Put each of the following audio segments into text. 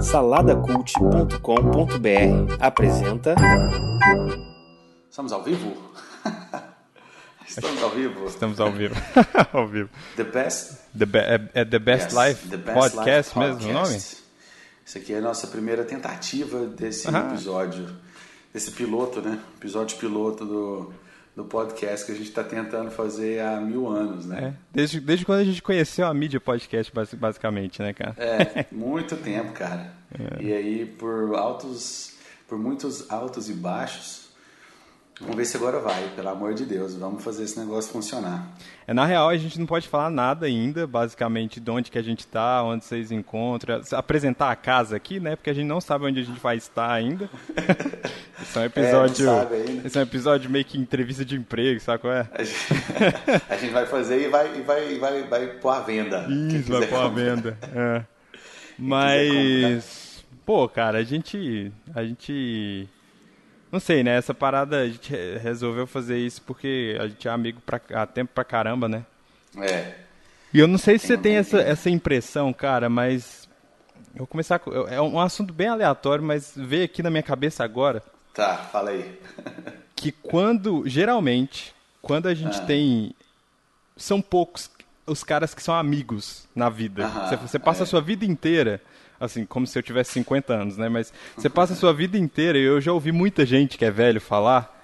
Saladacult.com.br apresenta. Estamos ao vivo? Estamos ao vivo. Estamos ao vivo. ao vivo. The Best. The be é, é The Best Yes, Life The Best Podcast Life mesmo o nome? Isso aqui é a nossa primeira tentativa desse Aham. episódio, desse piloto, né? Episódio piloto do, do podcast que a gente está tentando fazer há mil anos, É, né? desde, desde quando a gente conheceu a mídia podcast, basi- basicamente, né, cara? É, muito tempo, cara. É. E aí, por altos, por muitos altos e baixos, vamos ver se agora vai, pelo amor de Deus, vamos fazer esse negócio funcionar. É, na real, a gente não pode falar nada ainda, basicamente, de onde que a gente tá, onde vocês encontram, apresentar a casa aqui, né? Porque a gente não sabe onde a gente vai estar ainda. Esse é um episódio. sabe ainda. esse é um episódio meio que entrevista de emprego, sabe qual é? A gente, a gente vai fazer e vai, e vai, e vai, vai pôr à venda. Isso, vai pôr a comprar. venda. É. Mas, pô, cara, a gente. A gente. Não sei, né? Essa parada a gente re- resolveu fazer isso porque a gente é amigo pra, há tempo pra caramba, né? É. E eu não sei se você Tem tem um essa, essa impressão, cara, mas. Eu vou começar com. É um assunto bem aleatório, mas veio aqui na minha cabeça agora Tá, fala aí. que quando, geralmente, quando a gente Ah. tem. São poucos os caras que são amigos na vida. Aham, você, você passa é. a sua vida inteira, assim, como se eu tivesse 50 anos, né? Mas você passa a sua vida inteira, e eu já ouvi muita gente que é velho falar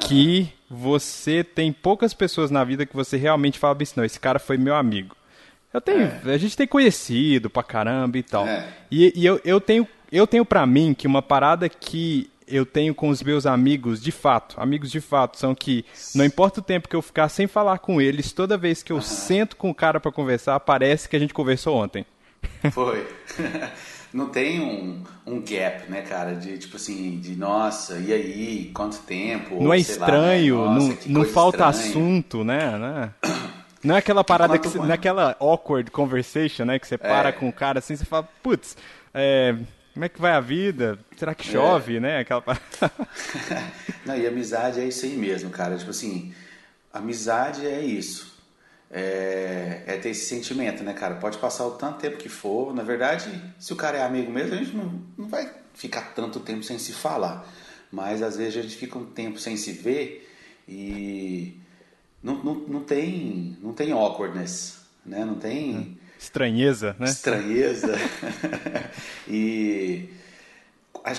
que você tem poucas pessoas na vida que você realmente fala assim, não, esse cara foi meu amigo. Eu tenho, a gente tem conhecido pra caramba e tal. É. E, e eu, eu tenho, eu tenho para mim que uma parada que eu tenho com os meus amigos de fato, amigos de fato, são que não importa o tempo que eu ficar sem falar com eles, toda vez que eu sento com o cara pra conversar, parece que a gente conversou ontem. Foi. Não tem um, um gap, né, cara? De tipo assim, de nossa, e aí, quanto tempo? Não é sei lá, estranho, né? Nossa, não, não falta estranha. assunto, né? né? Não é aquela parada que você, não é aquela awkward conversation, né? Que você para com o cara assim, você fala, putz, é, como é que vai a vida? Será que chove, né? Aquela parada. Não, e amizade é isso aí mesmo, cara. Tipo assim, amizade é isso. É, é ter esse sentimento, né, cara? Pode passar o tanto tempo que for. Na verdade, se o cara é amigo mesmo, a gente não, não vai ficar tanto tempo sem se falar. Mas às vezes a gente fica um tempo sem se ver e não, não, não tem não tem awkwardness, né? Não tem Estranheza, né? estranheza. e,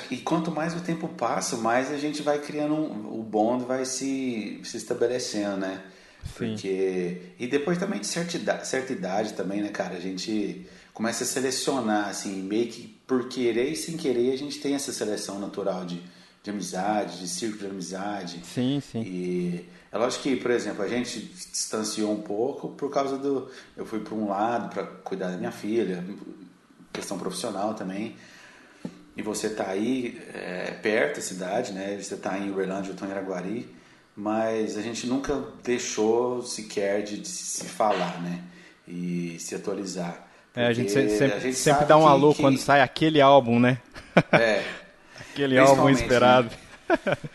e quanto mais o tempo passa, mais a gente vai criando um, o bond vai se, se estabelecendo, né? Sim. Porque e depois também de certa idade, certa idade também, né, cara? A gente começa a selecionar assim, meio que por querer e sem querer, a gente tem essa seleção natural de, de amizade, de círculo de amizade. Sim, sim. E é lógico que, por exemplo, a gente distanciou um pouco por causa do. Eu fui para um lado para cuidar da minha filha, questão profissional também. E você tá aí é, perto da cidade, né? Você tá em Uberlândia, eu tô em Araguari. Mas a gente nunca deixou sequer de, de se falar, né? E se atualizar. É, a gente sempre, a gente sempre dá um alô que- quando sai aquele álbum, né? É, aquele álbum Principalmente, esperado.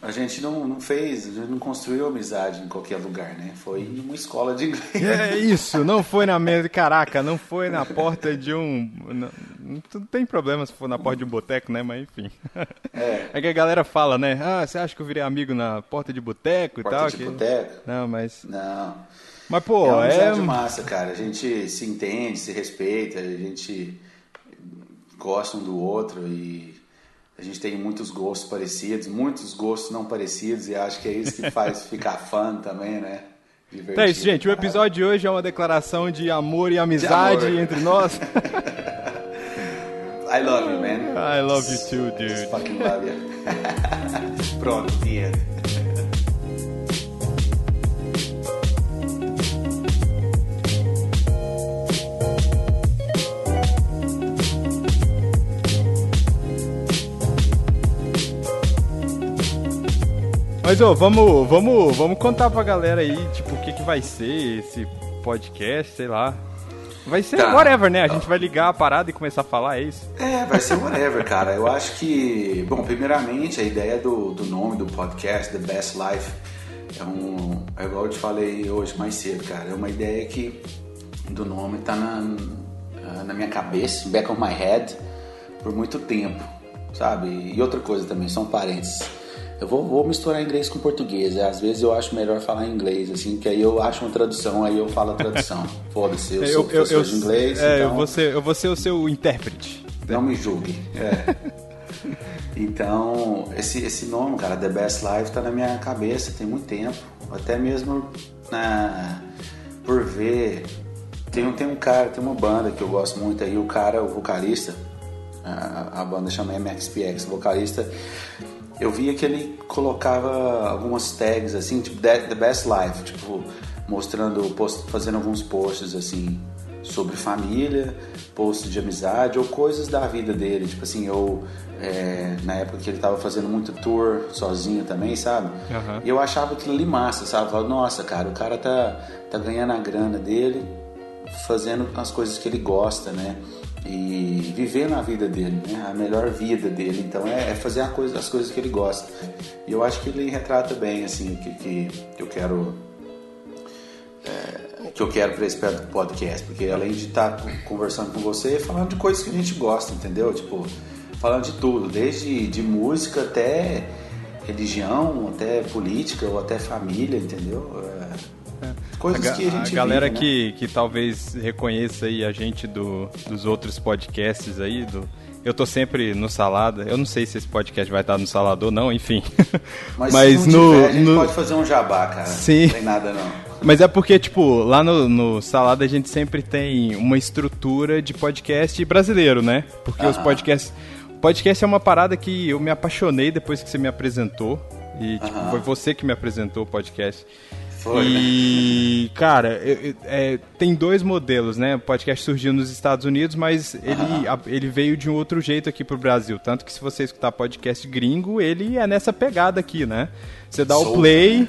A gente não, não fez, a gente não construiu amizade em qualquer lugar, né? Foi em uma escola de inglês. É isso, não foi na mesa. Caraca, não foi na porta de um. Não, não tem problema se for na porta de um boteco, né? Mas enfim. É. que a galera fala, né? Ah, você acha que eu virei amigo na porta de boteco e Porta tal? de que- boteco. Não, mas. Não. Mas, pô, é é. amizade massa, cara. A gente se entende, se respeita, a gente gosta um do outro e a gente tem muitos gostos parecidos, muitos gostos não parecidos e acho que é isso que faz ficar fã também, né? Divertido. É isso, gente. O episódio de hoje é uma declaração de amor e amizade amor. entre nós. I love you, man. I love you too, dude. Fucking love you. Pronto, dinheiro. Mas, ô, vamos, vamos, vamos contar pra galera aí, tipo, o que, que vai ser esse podcast, sei lá. Vai ser Tá. whatever, né? A gente vai ligar a parada e começar a falar, é isso? É, vai ser whatever, cara. Eu acho que, bom, primeiramente a ideia do, do nome do podcast, The Best Life, é um. É igual eu te falei hoje mais cedo, cara. É uma ideia que do nome tá na, na minha cabeça, back of my head. por muito tempo, sabe? E outra coisa também, são parentes. Eu vou, vou misturar inglês com português. É, às vezes eu acho melhor falar inglês, assim, que aí eu acho uma tradução, aí eu falo a tradução. Foda-se, eu, sou professor eu, de inglês. É, então... eu, vou ser, eu vou ser o seu intérprete. Não me julgue. É. então, esse, esse nome, cara, The Best Life, tá na minha cabeça tem muito tempo. Até mesmo na, por ver. Tem, tem um cara, tem uma banda que eu gosto muito aí, o cara, o vocalista, a, a banda chama MXPX, o vocalista eu via que ele colocava algumas tags assim, tipo The Best Life, tipo mostrando, post, fazendo alguns posts assim sobre família, posts de amizade ou coisas da vida dele, tipo assim, ou é, na época que ele tava fazendo muito tour sozinho também, sabe? Uhum. E eu achava aquilo ali massa, sabe? Eu falava, nossa, cara, o cara tá, tá ganhando a grana dele, fazendo as coisas que ele gosta, né? E viver na vida dele, né? a melhor vida dele. Então é, é fazer coisa, as coisas que ele gosta. E eu acho que ele retrata bem assim o que, que, eu quero é, que eu quero para esse podcast, porque além de estar tá conversando com você, falando de coisas que a gente gosta, entendeu? Tipo falando de tudo, desde de música até religião, até política ou até família, entendeu? Coisas a, que a gente A galera vive, que, né? que talvez reconheça aí a gente do, dos outros podcasts aí, do, eu tô sempre no Salada. Eu não sei se esse podcast vai estar no Salada ou não, enfim. Mas, Mas no, tiver, a gente no... pode fazer um jabá, cara. Sim. Não tem nada não. Mas é porque, tipo, lá no, no, Salada a gente sempre tem uma estrutura de podcast brasileiro, né? Porque os podcasts. Podcast é uma parada que eu me apaixonei depois que você me apresentou. E tipo, foi você que me apresentou o podcast. Foi, e, né? cara, é, tem dois modelos, né? O podcast surgiu nos Estados Unidos, mas ele, a, ele veio de um outro jeito aqui pro Brasil. Tanto que se você escutar podcast gringo, ele é nessa pegada aqui, né? Você dá o play. Né?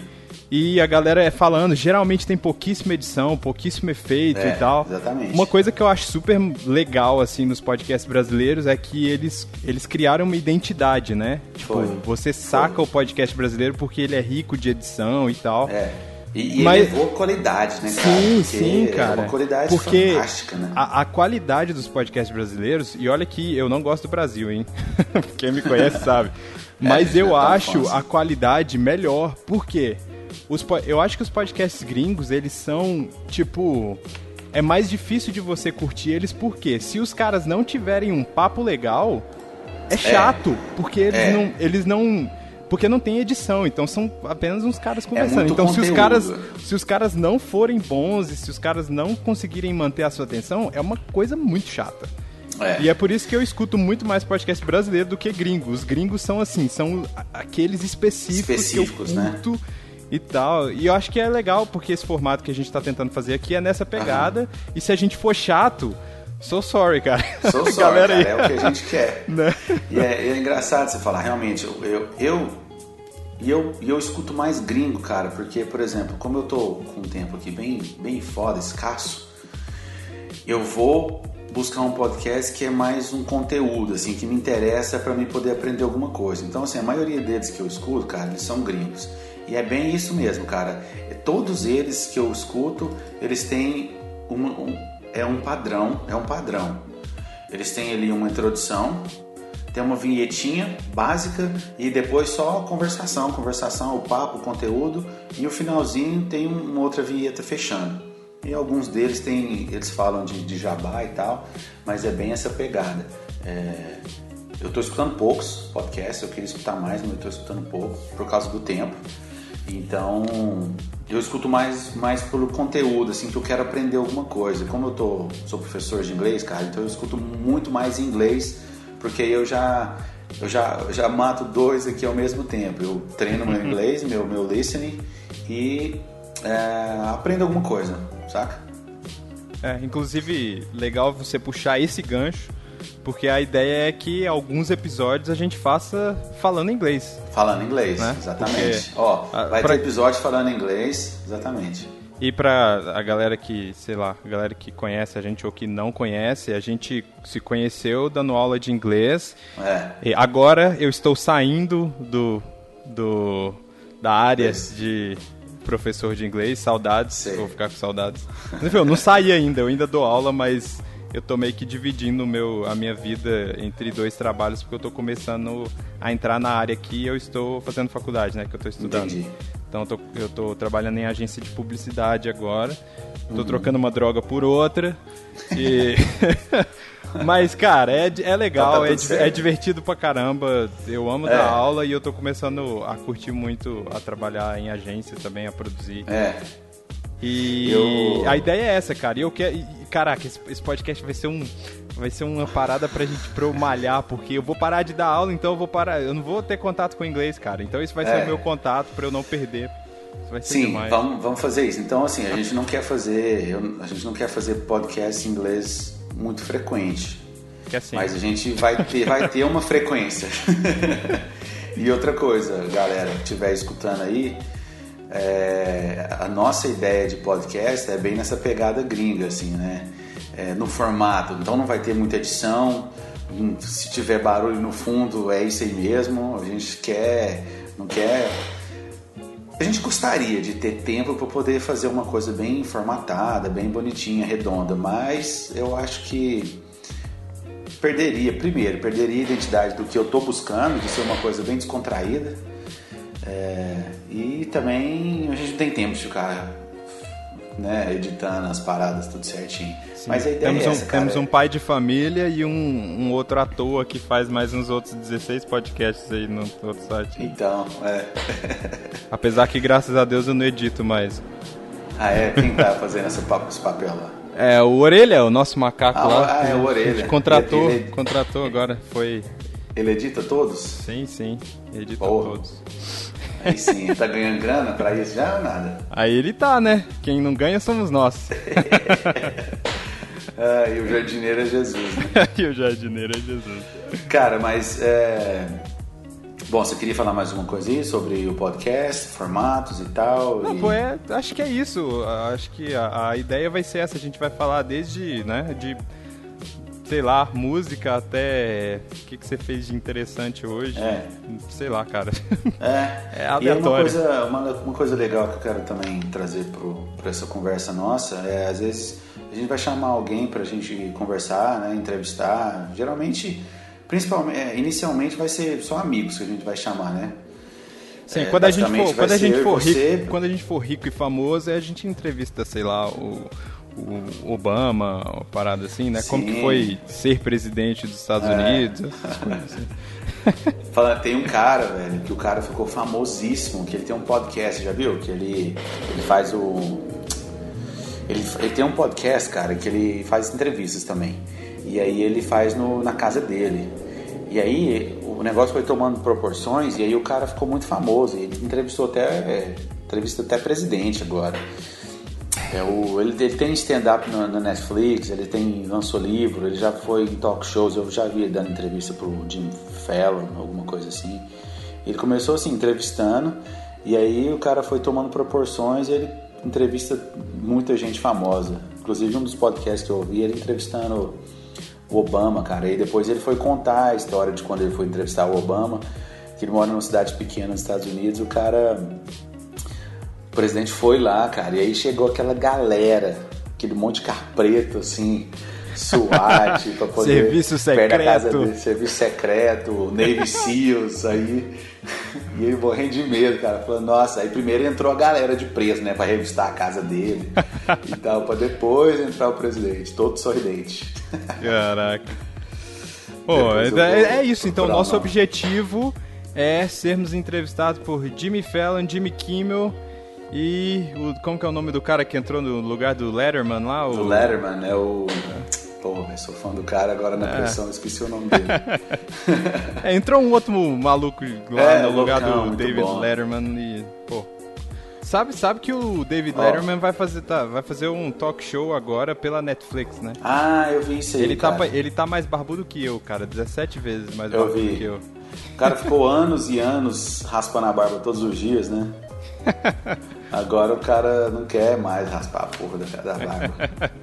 E a galera é falando, geralmente tem pouquíssima edição, pouquíssimo efeito é, e tal. Exatamente. Uma coisa que eu acho super legal, assim, nos podcasts brasileiros é que eles, eles criaram uma identidade, né? Tipo, Foi. você saca Foi. o podcast brasileiro porque ele é rico de edição e tal. É. E, e Mas, elevou qualidade, né, cara? Sim, sim, cara. É uma qualidade porque fantástica, né? A, a, qualidade dos podcasts brasileiros, e olha que eu não gosto do Brasil, hein? Quem me conhece sabe. Mas é, eu é acho a qualidade melhor. Por quê? Os, eu acho que os podcasts gringos, eles são, tipo. É mais difícil de você curtir eles porque se os caras não tiverem um papo legal, é, é. chato. É. Porque eles é. não. Eles não porque não tem edição, então são apenas uns caras é conversando. É então conteúdo. se os caras se os caras não forem bons e se os caras não conseguirem manter a sua atenção, é uma coisa muito chata. É. E é por isso que eu escuto muito mais podcast brasileiro do que gringo. Os gringos são assim, são aqueles específicos, específicos que eu né? curto né? e tal. E eu acho que é legal porque esse formato que a gente está tentando fazer aqui é nessa pegada. Aham. E se a gente for chato, So sorry, cara. So sorry, Galera cara, é o que a gente quer. Né? E é, é, engraçado você falar, realmente, eu, eu, eu, e eu, e eu escuto mais gringo, cara, porque, por exemplo, como eu tô com um tempo aqui bem, bem foda, escasso, eu vou buscar um podcast que é mais um conteúdo, assim, que me interessa para mim poder aprender alguma coisa. Então, assim, a maioria deles que eu escuto, cara, eles são gringos. E é bem isso mesmo, cara. Todos eles que eu escuto, eles têm uma, um, é um padrão, é um padrão. Eles têm ali uma introdução, tem uma vinhetinha básica e depois só conversação, conversação, o papo, o conteúdo e o finalzinho tem uma outra vinheta fechando. E alguns deles tem, eles falam de, de jabá e tal, mas é bem essa pegada. É, eu estou escutando poucos podcasts, eu queria escutar mais, mas eu estou escutando pouco por causa do tempo. Então, eu escuto mais, mais pelo conteúdo, assim, que eu quero aprender alguma coisa. Como eu tô, sou professor de inglês, cara, então eu escuto muito mais inglês, porque eu já eu já, já mato dois aqui ao mesmo tempo. Eu treino meu inglês, meu, meu listening e é, aprendo alguma coisa, saca? É, inclusive, legal você puxar esse gancho porque a ideia é que alguns episódios a gente faça falando inglês. Falando inglês, né? exatamente. Porque, Ó, vai pra... ter episódio falando inglês, exatamente. E pra a galera que, sei lá, a galera que conhece a gente ou que não conhece, a gente se conheceu dando aula de inglês. É. E agora eu estou saindo do, do da área Isso. de professor de inglês, saudades, Sei. vou ficar com saudades. Eu não saí ainda, eu ainda dou aula, mas eu tô meio que dividindo meu, a minha vida entre dois trabalhos, porque eu tô começando a entrar na área que eu estou fazendo faculdade, né? Que eu tô estudando. Entendi. Então eu tô, eu tô trabalhando em agência de publicidade agora. Tô trocando uma droga por outra. E... Mas, cara, é, é legal, Tá tudo é, é divertido pra caramba. Eu amo É. dar aula e eu tô começando a curtir muito a trabalhar em agência também, a produzir. É. E Eu- a ideia é essa, cara. E eu quero. Caraca, esse, esse podcast vai ser um. Vai ser uma parada pra gente pra eu malhar, porque eu vou parar de dar aula, então eu vou parar. Eu não vou ter contato com o inglês, cara. Então isso vai ser É. o meu contato pra eu não perder. Isso vai ser Sim, demais. vamos, vamos fazer isso. Então, assim, a gente não quer fazer, eu- a gente não quer fazer podcast em inglês muito frequente, Que assim. mas a gente vai ter, vai ter uma frequência. e outra coisa, galera que estiver escutando aí, é, a nossa ideia de podcast é bem nessa pegada gringa, assim, né? É, no formato. Então não vai ter muita edição. hum, Se tiver barulho no fundo, é isso aí mesmo. A gente quer, não quer a gente gostaria de ter tempo para poder fazer uma coisa bem formatada, bem bonitinha, redonda, mas eu acho que perderia, primeiro, perderia a identidade do que eu estou buscando, de ser uma coisa bem descontraída. É, e também a gente não tem tempo de ficar né, editando as paradas tudo certinho. Sim. Mas a ideia temos, é um, essa, cara. temos um pai de família e um, um outro à toa que faz mais uns outros 16 podcasts aí no outro site. Então, é. Apesar que, graças a Deus, eu não edito mais. Ah, é? Quem tá fazendo essa pa- esse papel lá? É, o Orelha, o nosso macaco Ah, lá. ah, é o que a Orelha. gente contratou, Ele- ele- contratou agora. Foi. Ele edita todos? Sim, sim. Edita Porra. todos. Aí sim, tá ganhando grana pra isso já ou nada? Aí ele tá, né? Quem não ganha somos nós. Ah, e o jardineiro é Jesus, né? e o jardineiro é Jesus. Cara, mas é... Bom, você queria falar mais alguma coisa aí sobre o podcast, formatos e tal? Não, e... pô, é, acho que é isso. Acho que a, a ideia vai ser essa. A gente vai falar desde, né, de, sei lá, música até o que, que você fez de interessante hoje. É. Sei lá, cara. É, É e uma aleatório. coisa, uma, uma coisa legal que eu quero também trazer para essa conversa nossa é, às vezes, a gente vai chamar alguém para a gente conversar, né, entrevistar. Geralmente, principalmente, é, inicialmente vai ser só amigos que a gente vai chamar, né? Sim, É, quando a gente for, quando a gente for você- rico, quando a gente for rico e famoso, a gente entrevista, sei lá, o, o Obama, uma parada assim, né? Como que Sim. foi ser presidente dos Estados É. Unidos, essas coisas assim. Fala, tem um cara, velho, que o cara ficou famosíssimo, que ele tem um podcast, já viu? Que ele, ele faz o. Ele, ele tem um podcast, cara, que ele faz entrevistas também. E aí ele faz no, na casa dele. E aí o negócio foi tomando proporções e aí o cara ficou muito famoso. Ele entrevistou até. É, entrevista até presidente agora. É o, ele, ele tem stand-up na, na Netflix, ele tem lançou livro, ele já foi em talk shows, eu já vi dando entrevista pro Jim Fallon, alguma coisa assim. Ele começou assim, entrevistando, e aí o cara foi tomando proporções e ele entrevista muita gente famosa. Inclusive um dos podcasts que eu ouvi, ele entrevistando o Obama, cara. E depois ele foi contar a história de quando ele foi entrevistar o Obama, que ele mora numa cidade pequena nos Estados Unidos, o cara o presidente foi lá, cara, e aí chegou aquela galera, aquele monte de carro preto, assim, SWAT, pra poder... Serviço secreto. dele, serviço secreto, Navy Seals, aí... E ele morrendo de medo, cara, falando, nossa, aí primeiro entrou a galera de preso, né, pra revistar a casa dele e tal, pra depois entrar o presidente, todo sorridente. Caraca. Pô, é, é isso. Então, nosso objetivo é sermos entrevistados por Jimmy Fallon, Jimmy Kimmel e o, como que é o nome do cara que entrou no lugar do Letterman lá? O, O Letterman é o... Porra, eu sou fã do cara, agora na pressão eu esqueci o nome dele. É, entrou um outro maluco lá É, no lugar loucão, do David bom. Letterman e, pô. Sabe, sabe que o David Ó. Letterman vai fazer, tá, vai fazer um talk show agora pela Netflix, né? Ah, eu vi isso aí, Ele tá, cara. ele tá mais barbudo que eu, cara. 17 vezes mais Eu barbudo vi. que eu. O cara ficou anos e anos raspando a barba todos os dias, né? Agora o cara não quer mais raspar a porra da, da barba.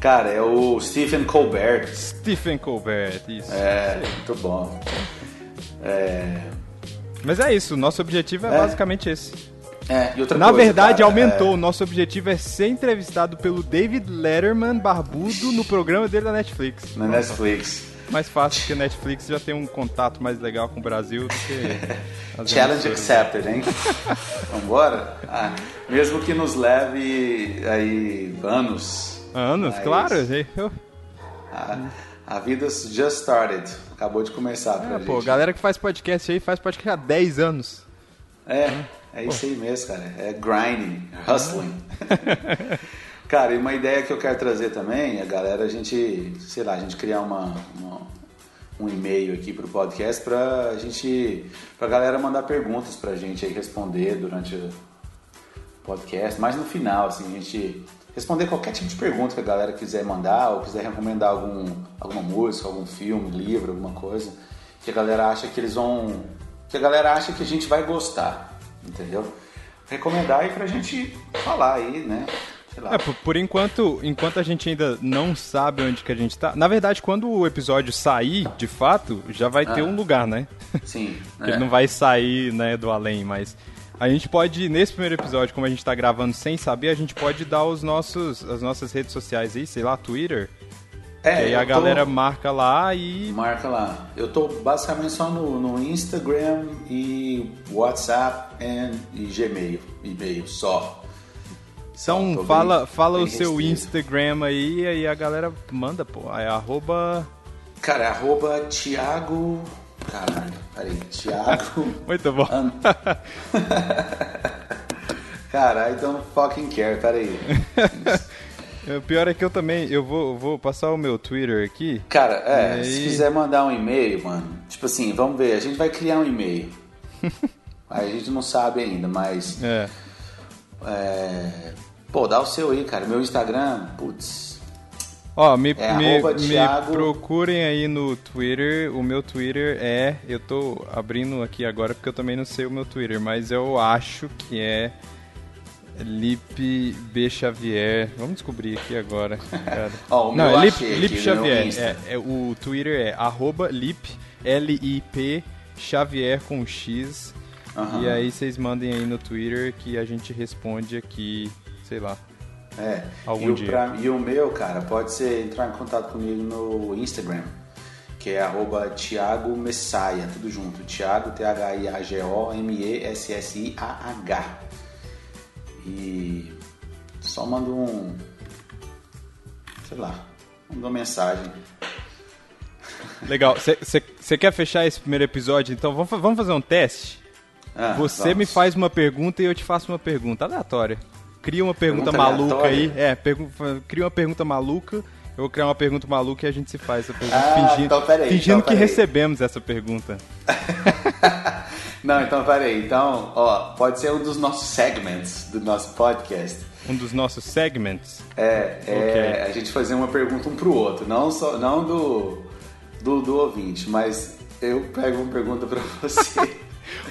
Cara, é o Stephen Colbert. Stephen Colbert, isso. É, muito bom. É, Mas é isso, nosso objetivo é, É. basicamente esse. É, e outra Na coisa, verdade, cara, aumentou. é- O nosso objetivo é ser entrevistado pelo David Letterman barbudo no programa dele da Netflix. Na Netflix. Mais fácil, porque a Netflix já tem um contato mais legal com o Brasil do que. Challenge accepted, hein? Vambora? Ah, mesmo que nos leve aí anos. Anos, claro. eu- A, a vida just started. Acabou de começar pra Ah, gente. pô, galera que faz podcast aí faz podcast há 10 anos. É, é isso aí mesmo, cara. É grinding, hustling. cara, e uma ideia que eu quero trazer também, a galera, a gente, sei lá, a gente criar uma, uma- um e-mail aqui pro podcast pra gente, pra galera mandar perguntas pra gente aí responder durante o podcast, mas no final, assim, a gente responder qualquer tipo de pergunta que a galera quiser mandar ou quiser recomendar algum, alguma música, algum filme, livro, alguma coisa que a galera acha que eles vão. que a galera acha que a gente vai gostar, entendeu? Recomendar aí pra gente falar aí, né? É, por, por enquanto, enquanto a gente ainda não sabe onde que a gente tá. Na verdade, quando o episódio sair, de fato, já vai ter Ah. um lugar, né? Sim. Ele é. não vai sair, né, do além, mas a gente pode, nesse primeiro episódio, como a gente tá gravando sem saber, a gente pode dar os nossos, as nossas redes sociais aí, sei lá, Twitter. É, e aí a tô- galera marca lá e. Marca lá. Eu tô basicamente só no, no Instagram e WhatsApp and, e Gmail. E-mail só. Então tô fala, bem- fala bem o seu restrito. Instagram aí aí a galera manda, pô. É arroba. Cara, é arroba Thiago. Caralho, peraí. Thiago. Muito bom. An- Caralho, então fucking care, peraí. O pior é que eu também, eu vou, vou passar o meu Twitter aqui. Cara, é, aí? se quiser mandar um e-mail, mano, tipo assim, vamos ver, a gente vai criar um e-mail. a gente não sabe ainda, mas. É. é, pô, dá o seu aí, cara. Meu Instagram, putz. Ó, me, É me, me procurem aí no Twitter. O meu Twitter é. Eu tô abrindo aqui agora porque eu também não sei o meu Twitter, mas eu acho que é. Lipe B. Xavier. Vamos descobrir aqui agora. o não, meu é Lip, Xavier. É, é, o Twitter é arroba Lip, L-I-P, Xavier com X. Aham. E aí vocês mandem aí no Twitter que a gente responde aqui, sei lá. É. Algum e, o dia. pra- e o meu, cara, pode ser entrar em contato comigo no Instagram, que é arroba Thiago Messiah, tudo junto. Thiago, T-H-I-A-G-O-M-E-S-S-I-A-H. E só manda um. Sei lá, manda uma mensagem. Legal. Você quer fechar esse primeiro episódio? Então vamos, vamos fazer um teste? Ah, Você vamos. me faz uma pergunta e eu te faço uma pergunta aleatória. Cria uma pergunta, Pergunta maluca aleatória? aí. É, cria uma pergunta maluca. Eu vou criar uma pergunta maluca e a gente se faz essa pergunta. Ah, fingindo então peraí, fingindo então que recebemos essa pergunta. Não, então peraí. Então, ó, pode ser um dos nossos segments do nosso podcast. Um dos nossos segments. É, é Ok. a gente fazer uma pergunta um pro outro, não só não do, do, do ouvinte, mas eu pego uma pergunta pra você.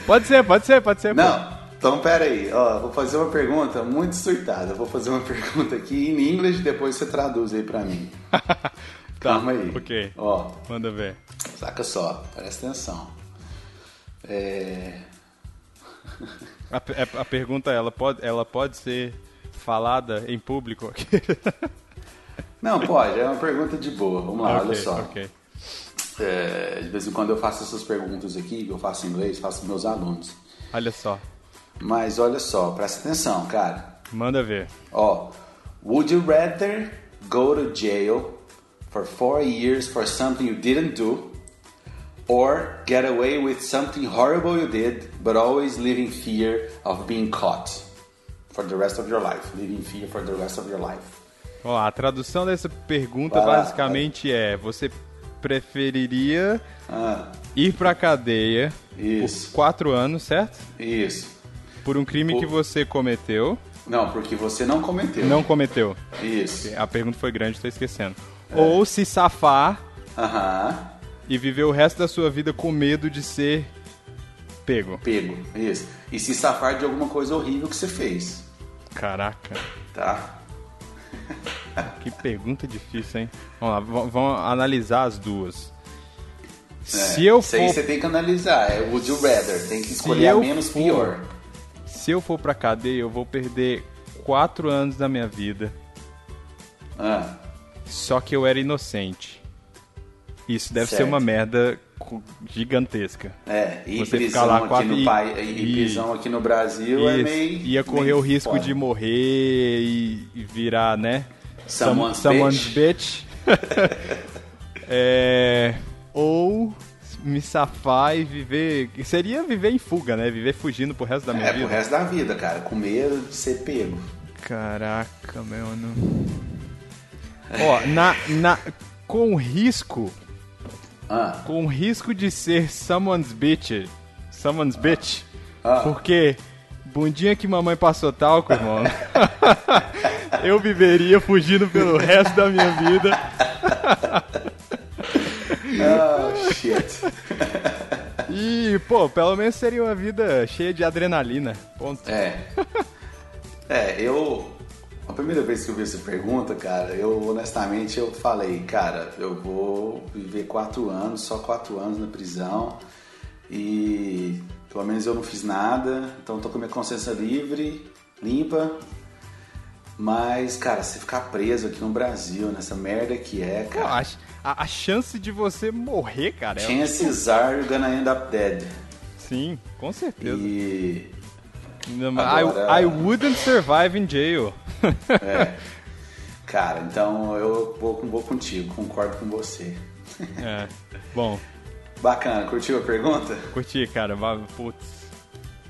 Pode ser, pode ser, pode ser. pô. não, então pera aí, ó, vou fazer uma pergunta muito surtada. Vou fazer uma pergunta aqui em inglês e depois você traduz aí pra mim. Tá, Calma aí. ok. Ó, Manda ver. saca só, presta atenção. É, A, a- a pergunta ela pode, ela pode ser falada em público? Não, pode, é uma pergunta de boa. Vamos lá, olha Ok, só. ok. É, de vez em quando eu faço essas perguntas aqui, eu faço em inglês, faço com meus alunos. Olha só. Mas olha só, presta atenção, cara. Manda ver. Ó, would you rather go to jail for four years for something you didn't do, or get away with something horrible you did, but always live in fear of being caught for the rest of your life? Live in fear for the rest of your life. Ó, a tradução dessa pergunta lá, basicamente é: você preferiria Ah, ir pra cadeia Isso. por quatro anos, certo? isso. Por um crime Por- que você cometeu, Não, porque você não cometeu. não cometeu. Isso. A pergunta foi grande, tô esquecendo. É. Ou se safar Aham. e viver o resto da sua vida com medo de ser pego. Pego. Isso. E se safar de alguma coisa horrível que você fez. Caraca, Tá? que pergunta difícil, hein? Vamos lá, vamos analisar as duas. Se eu Isso aí for você tem que analisar. É would you rather. Tem que escolher a menos for- pior. se eu for pra cadeia, eu vou perder quatro anos da minha vida. Ah, Só que eu era inocente. Isso deve ser Certo. uma merda gigantesca. é, e Você prisão ficar lá aqui quatro- no e- pai, e, e- prisão aqui no Brasil é Isso. meio. Ia correr meio o risco de morrer e, e virar, né? Someone's someone's bitch. É, ou me safar e viver. Seria viver em fuga, né? Viver fugindo pro resto da minha É, vida. pro resto da vida, cara, com medo de ser pego. Caraca, mano. Ó, na, na, com risco. Ah, Com risco de ser someone's bitch. Someone's bitch. Ah. Porque bundinha que mamãe passou talco, irmão. eu viveria fugindo pelo resto da minha vida. oh, shit. E, pô, pelo menos seria uma vida cheia de adrenalina. Ponto. É. É, eu. A primeira vez que eu vi essa pergunta, cara, eu honestamente eu falei, cara, eu vou viver quatro anos, só quatro anos na prisão e pelo menos eu não fiz nada, então tô com minha consciência livre, limpa. Mas, cara, se ficar preso aqui no Brasil, nessa merda que é, cara, a, a- a chance de você morrer, cara, é. chances are you're gonna end up dead. Sim, com certeza. E I, Agora- I wouldn't survive in jail. É. Cara, então eu vou, vou contigo, concordo com você. é. Bom, Bacana, curtiu a pergunta? curti, cara. Putz.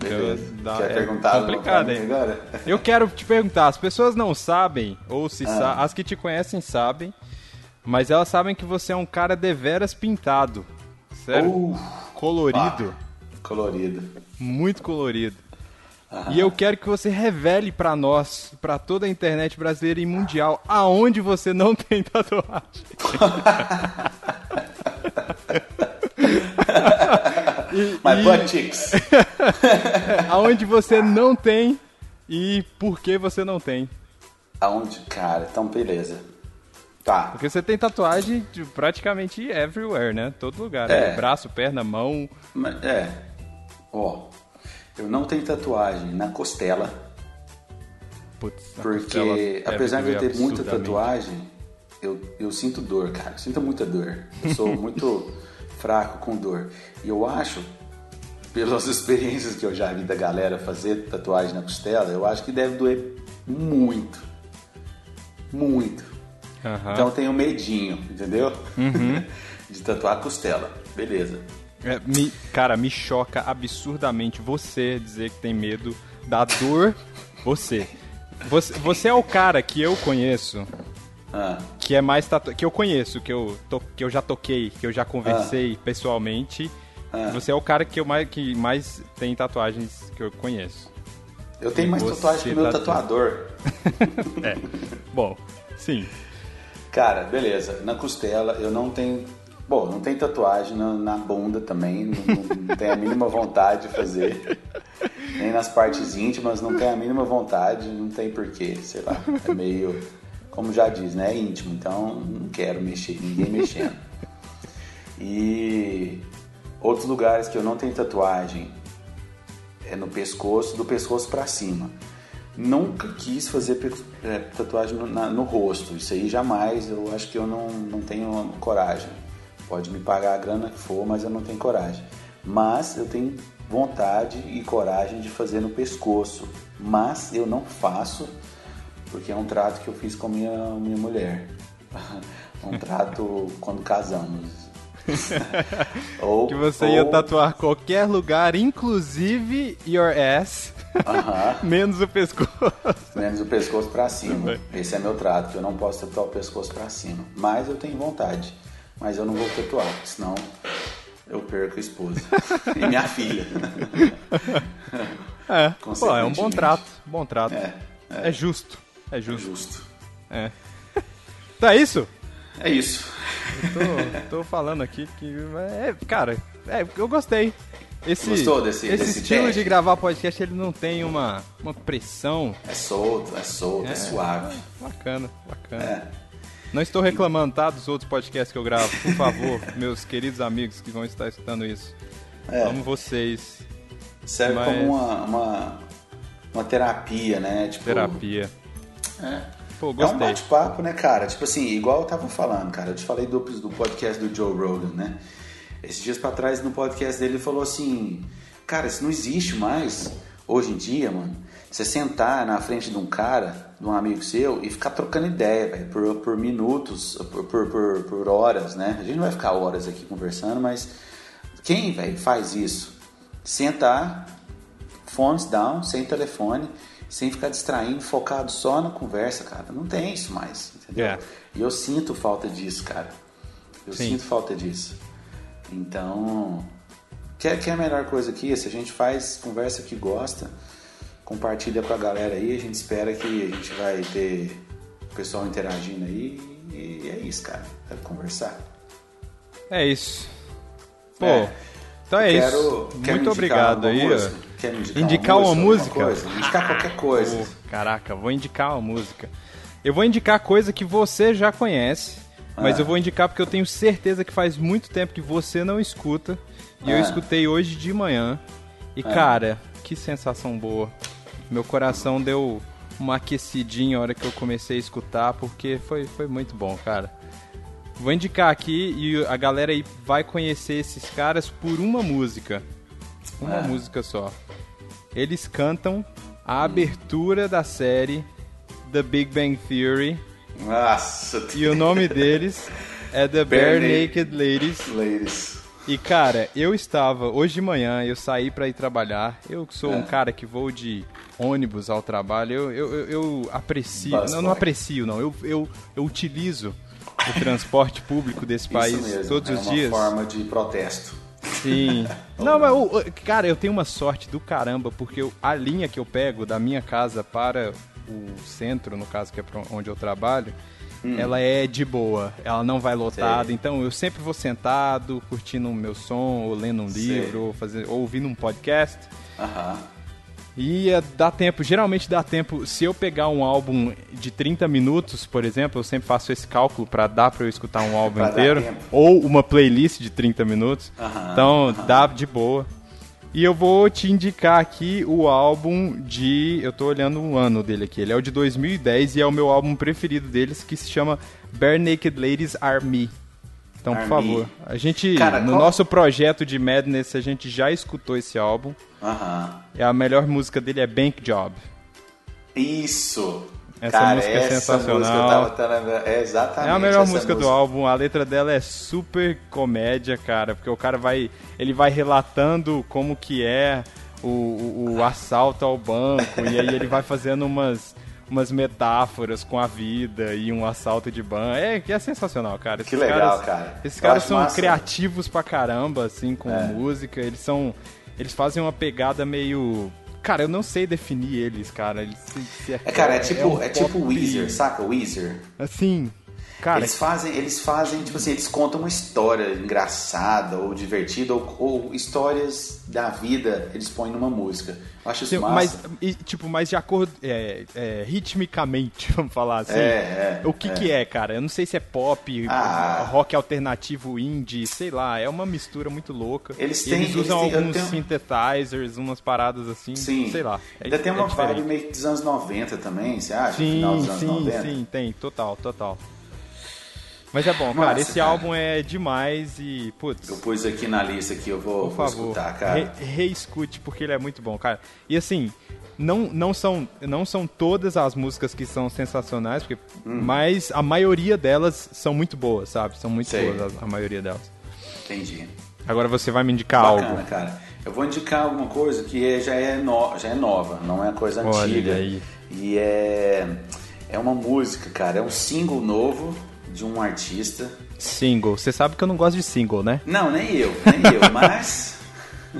Beleza. Dá- Quer é perguntar complicado, hein? agora? Eu quero te perguntar, as pessoas não sabem, ou se Ah. sa- as que te conhecem sabem, mas elas sabem que você é um cara deveras pintado. Sério? Uh, colorido. colorido. Muito colorido. E eu quero que você revele pra nós, pra toda a internet brasileira e mundial, aonde você não tem tatuagem. E- My e butt cheeks. aonde você não tem e por que você não tem. Aonde? Cara, então beleza. Tá. Porque você tem tatuagem de praticamente everywhere, né? Todo lugar. É. né? Braço, perna, mão. É. Ó, eu não tenho tatuagem na costela, Putz, costela porque deve apesar de eu ter muita tatuagem, eu, eu sinto dor, cara. Eu sinto muita dor. Eu sou muito fraco com dor. E eu acho, pelas experiências que eu já vi da galera fazer tatuagem na costela, eu acho que deve doer muito. Muito. Aham. Então eu tenho medinho, entendeu? Uhum. de tatuar a costela. Beleza. É, me- cara, me choca absurdamente você dizer que tem medo da dor. Você. Você, você é o cara que eu conheço Ah, que é mais tatu... que eu conheço, que eu, to... que eu já toquei, que eu já Ah. conversei pessoalmente. Você é o cara que, eu mais... que mais tem tatuagens que eu conheço. eu tenho mais Você tatuagem que o meu tá- tatuador. É. Bom, sim. Cara, beleza. Na costela eu não tenho. Bom, não tem tatuagem na, na bunda também. Não, não- não tenho a mínima vontade de fazer. Nem nas partes íntimas, não tenho a mínima vontade. Não tem porquê, sei lá. É meio. Como já diz, né? É íntimo. Então não quero mexer, ninguém mexendo. E outros lugares que eu não tenho tatuagem é no pescoço, do pescoço pra cima. Nunca quis fazer é, tatuagem no, na- no rosto. Isso aí jamais. Eu acho que eu não, não tenho coragem. Pode me pagar a grana que for, mas eu não tenho coragem. Mas eu tenho vontade e coragem de fazer no pescoço. Mas eu não faço porque é um trato que eu fiz com a minha, minha mulher. um trato quando casamos. ou, Que você ia ou- tatuar qualquer lugar, inclusive your ass, Aham. menos o pescoço. Menos o pescoço pra cima. Esse é meu trato, que eu não posso tatuar o pescoço pra cima. Mas eu tenho vontade. Mas eu não vou tatuar, senão eu perco a esposa. e minha filha. É, pô, é um bom trato. Bom trato. É, É, justo. É É justo. justo. É. Tá isso? É isso. Tô, tô falando aqui que. É, cara, é, eu gostei. Esse, Gostou desse- esse desse estilo teste? de gravar podcast, ele não tem uma, uma pressão. É solto, é solto, é, suave. Bacana, bacana. É. Não estou reclamando, tá? Dos outros podcasts que eu gravo. Por favor, meus queridos amigos que vão estar escutando isso. É. Amo vocês. Serve Mas- como uma, uma, uma terapia, né? Tipo, Terapia. É. Pô, É um bate-papo, né, cara? Tipo assim, igual eu tava falando, cara. Eu te falei do, do podcast do Joe Rogan, né? Esses dias pra trás, no podcast dele, ele falou assim: Cara, isso não existe mais hoje em dia, mano. Você sentar na frente de um cara, de um amigo seu, e ficar trocando ideia, velho, por, por minutos, por, por, por, por horas, né? A gente não vai ficar horas aqui conversando, mas quem, velho, faz isso? Sentar, phones down, sem telefone, sem ficar distraindo, focado só na conversa, cara. Não tem isso mais, entendeu? É. E eu sinto falta disso, cara. Eu Sim. sinto falta disso. Então, quer que é a melhor coisa aqui? Se a gente faz conversa que gosta, compartilha com a galera aí, a gente espera que a gente vai ter o pessoal interagindo aí. E é isso, cara. Quero conversar. É isso. Pô, É. então é Quero- isso. quero Muito obrigado aí. Quer indicar, Indicar uma alguma música? Indicar qualquer coisa. Pô, caraca, vou indicar uma música. Eu vou indicar coisa que você já conhece, mas Ah. eu vou indicar porque eu tenho certeza que faz muito tempo que você não escuta. E eu Ah. escutei hoje de manhã. E cara, que sensação boa. Meu coração deu uma aquecidinha a hora que eu comecei a escutar, porque foi, foi muito bom, cara. Vou indicar aqui e a galera aí vai conhecer esses caras por uma música. Uma Ah. música só. Eles cantam a abertura da série The Big Bang Theory Nossa, e o nome deles é The Bare Bare Naked Ladies. Ladies. E cara, eu estava hoje de manhã, eu saí pra ir trabalhar. Eu sou um É. cara que vou de ônibus ao trabalho, eu, eu, eu, eu aprecio, não, não aprecio não, eu, eu, eu utilizo o transporte público desse país todos é os uma dias. forma de protesto. Sim. Não, mas, o- cara, eu tenho uma sorte do caramba, porque eu- a linha que eu pego da minha casa para o centro, no caso que é onde eu trabalho, ela é de boa. Ela não vai lotada. Hum. Sei. Então eu sempre vou sentado, curtindo o meu som, ou lendo um livro, ou, fazer, ou ouvindo um podcast. Aham. E eh, dá tempo, geralmente dá tempo, se eu pegar um álbum de 30 minutos, por exemplo, eu sempre faço esse cálculo pra dar pra eu escutar um álbum inteiro, ou uma playlist de 30 minutos. Aham, então aham. dá de boa. E eu vou te indicar aqui o álbum de, eu tô olhando o ano dele aqui, ele é o de 2010 e é o meu álbum preferido deles que se chama Bare Naked Ladies Are Me. Então, por favor, a gente Cara, no qual- nosso projeto de Madness a gente já escutou esse álbum. Aham. E a melhor música dele é Bank Job. Isso. Essa Cara, música é sensacional. música tava, É exatamente. É a melhor essa música do álbum, a letra dela é super comédia, cara, porque o cara vai, ele vai relatando como que é o, o, o assalto ao banco e aí ele vai fazendo umas umas metáforas com a vida e um assalto de banco. É, que é sensacional, cara. Esses Que legal, caras, cara. Esses Eu caras são massa. criativos pra caramba, assim, com É. música. Eles são, eles fazem uma pegada meio Cara, eu não sei definir eles, cara. Eles, se- se É, cara, é tipo, um é tipo Weezer, saca? Weezer. Assim, cara, eles fazem, eles fazem, tipo assim, eles contam uma história engraçada ou divertida ou, ou histórias da vida, eles põem numa música. Eu acho isso massa. mas, e, tipo, mas de acordo, é, é, ritmicamente, vamos falar assim. É, é, o que é. que é, cara? Eu não sei se é pop, Ah. rock alternativo, indie, sei lá. É uma mistura muito louca. Eles têm- eles eles usam têm- eu alguns tenho- synthesizers, umas paradas assim, Sim. sei lá. É, Ainda tem uma vibe meio dos anos 90 também, você acha? Final Sim, dos anos sim, 90? sim, tem, total, total. Mas é bom, Massa, cara, esse cara. álbum é demais e, putz, Eu pus aqui na lista aqui, eu vou, por vou favor, escutar, cara. re- reescute porque ele é muito bom, cara. E assim, não, não, são, não são todas as músicas que são sensacionais, porque, mas a maioria delas são muito boas, sabe? São muito Hum. Sei. boas a, a maioria delas. Entendi. Agora você vai me indicar Bacana, algo. cara. Eu vou indicar alguma coisa que é- já, é no- já é nova, não é coisa Olha antiga. aí. E é, é uma música, cara. É um single novo de um artista. Single. Você sabe que eu não gosto de single, né? Não, nem eu, nem eu, mas.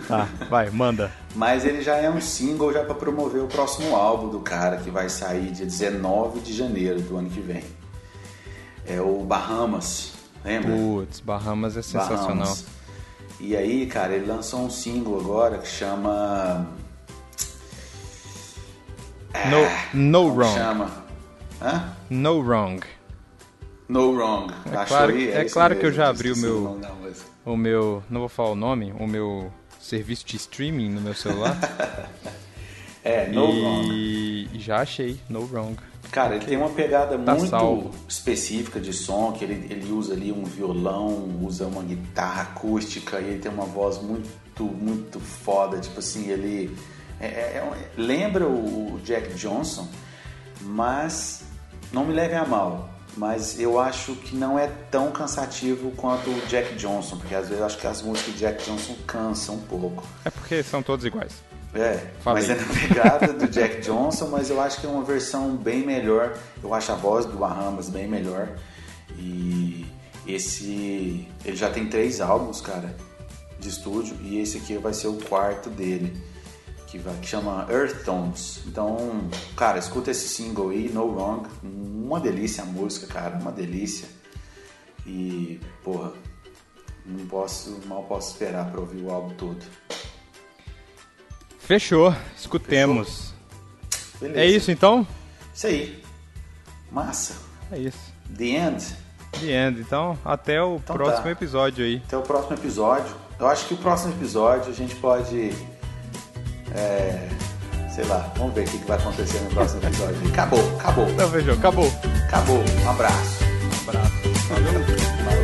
Tá, vai, manda. Mas ele já é um single já para promover o próximo álbum do cara que vai sair dia 19 de janeiro do ano que vem. É o Bahamas, lembra? Putz, Bahamas é sensacional. Bahamas. E aí, cara, ele lançou um single agora que chama. No, no Como wrong. chama? Hã? No wrong. No Wrong. É Achou claro- aí? é isso claro que eu mesmo, já abri o meu-. O meu, não vou falar o nome, o meu serviço de streaming no meu celular. É, No e... Wrong. e já achei, No Wrong. Cara, ele tem uma pegada Tá muito salvo. específica de som, que ele, ele usa ali um violão, usa uma guitarra acústica e ele tem uma voz muito, muito foda. Tipo assim, ele é- é- é lembra o Jack Johnson, mas não me levem a mal. Mas eu acho que não é tão cansativo quanto o Jack Johnson, porque às vezes eu acho que as músicas de Jack Johnson cansam um pouco. É porque são todos iguais. É, Falei. mas é na pegada do Jack Johnson, mas eu acho que é uma versão bem melhor. Eu acho a voz do Bahamas bem melhor. E esse. Ele já tem três álbuns, cara, de estúdio, e esse aqui vai ser o quarto dele, que, vai, que chama Earth Tones. Então, cara, escuta esse single aí, No Wrong. Uma delícia a música, cara, uma delícia. E, porra, não posso, mal posso esperar pra ouvir o álbum todo. Fechou, escutemos. Beleza. É isso então? Isso aí. Massa. É isso. The End. The end. Então, até o Então próximo tá. episódio aí. Até o próximo episódio. Eu acho que o próximo episódio a gente pode. É, sei lá, vamos ver o que vai acontecer no próximo episódio. Acabou, acabou, Então, fechou. Acabou. acabou. Um abraço. Um abraço. Valeu. Valeu.